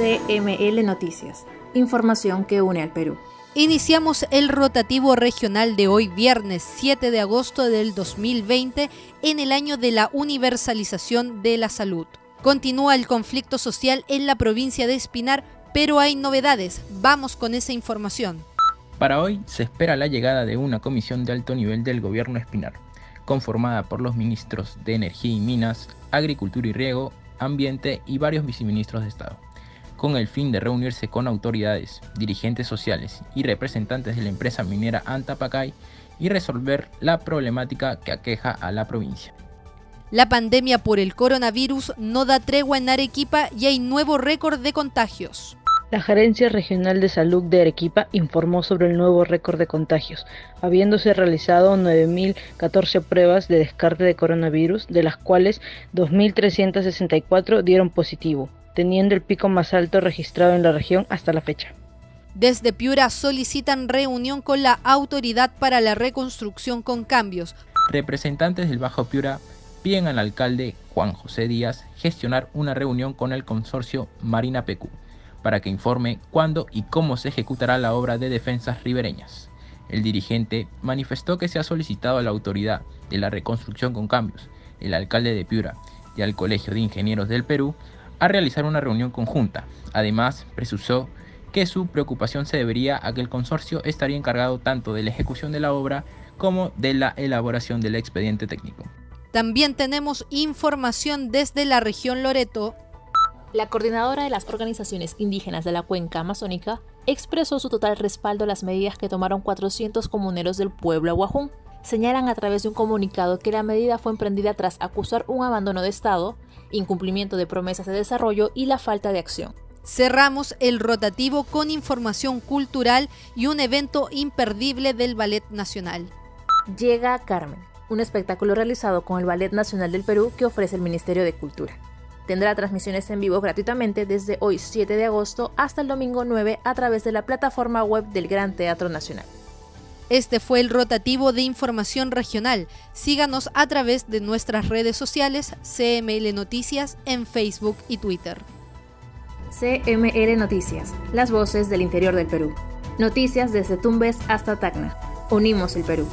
CML Noticias, información que une al Perú. Iniciamos el rotativo regional de hoy viernes 7 de agosto del 2020 en el año de la universalización de la salud. Continúa el conflicto social en la provincia de Espinar, pero hay novedades. Vamos con esa información. Para hoy se espera la llegada de una comisión de alto nivel del gobierno Espinar, conformada por los ministros de Energía y Minas, Agricultura y Riego, Ambiente y varios viceministros de Estado, con el fin de reunirse con autoridades, dirigentes sociales y representantes de la empresa minera Antapacay y resolver la problemática que aqueja a la provincia. La pandemia por el coronavirus no da tregua en Arequipa y hay nuevo récord de contagios. La Gerencia Regional de Salud de Arequipa informó sobre el nuevo récord de contagios, habiéndose realizado 9.014 pruebas de descarte de coronavirus, de las cuales 2.364 dieron positivo, teniendo el pico más alto registrado en la región hasta la fecha. Desde Piura solicitan reunión con la Autoridad para la Reconstrucción con Cambios. Representantes del Bajo Piura piden al alcalde Juan José Díaz gestionar una reunión con el consorcio Marina Pecu para que informe cuándo y cómo se ejecutará la obra de defensas ribereñas. El dirigente manifestó que se ha solicitado a la autoridad de la reconstrucción con cambios, el alcalde de Piura y al Colegio de Ingenieros del Perú a realizar una reunión conjunta. Además, presusó que su preocupación se debería a que el consorcio estaría encargado tanto de la ejecución de la obra como de la elaboración del expediente técnico. También tenemos información desde la región Loreto la coordinadora de las organizaciones indígenas de la cuenca amazónica expresó su total respaldo a las medidas que tomaron 400 comuneros del pueblo aguajún. Señalan a través de un comunicado que la medida fue emprendida tras acusar un abandono de Estado, incumplimiento de promesas de desarrollo y la falta de acción. Cerramos el rotativo con información cultural y un evento imperdible del Ballet Nacional. Llega Carmen, un espectáculo realizado con el Ballet Nacional del Perú que ofrece el Ministerio de Cultura. Tendrá transmisiones en vivo gratuitamente desde hoy 7 de agosto hasta el domingo 9 a través de la plataforma web del Gran Teatro Nacional. Este fue el rotativo de información regional. Síganos a través de nuestras redes sociales CML Noticias en Facebook y Twitter. CML Noticias, las voces del interior del Perú. Noticias desde Tumbes hasta Tacna. Unimos el Perú.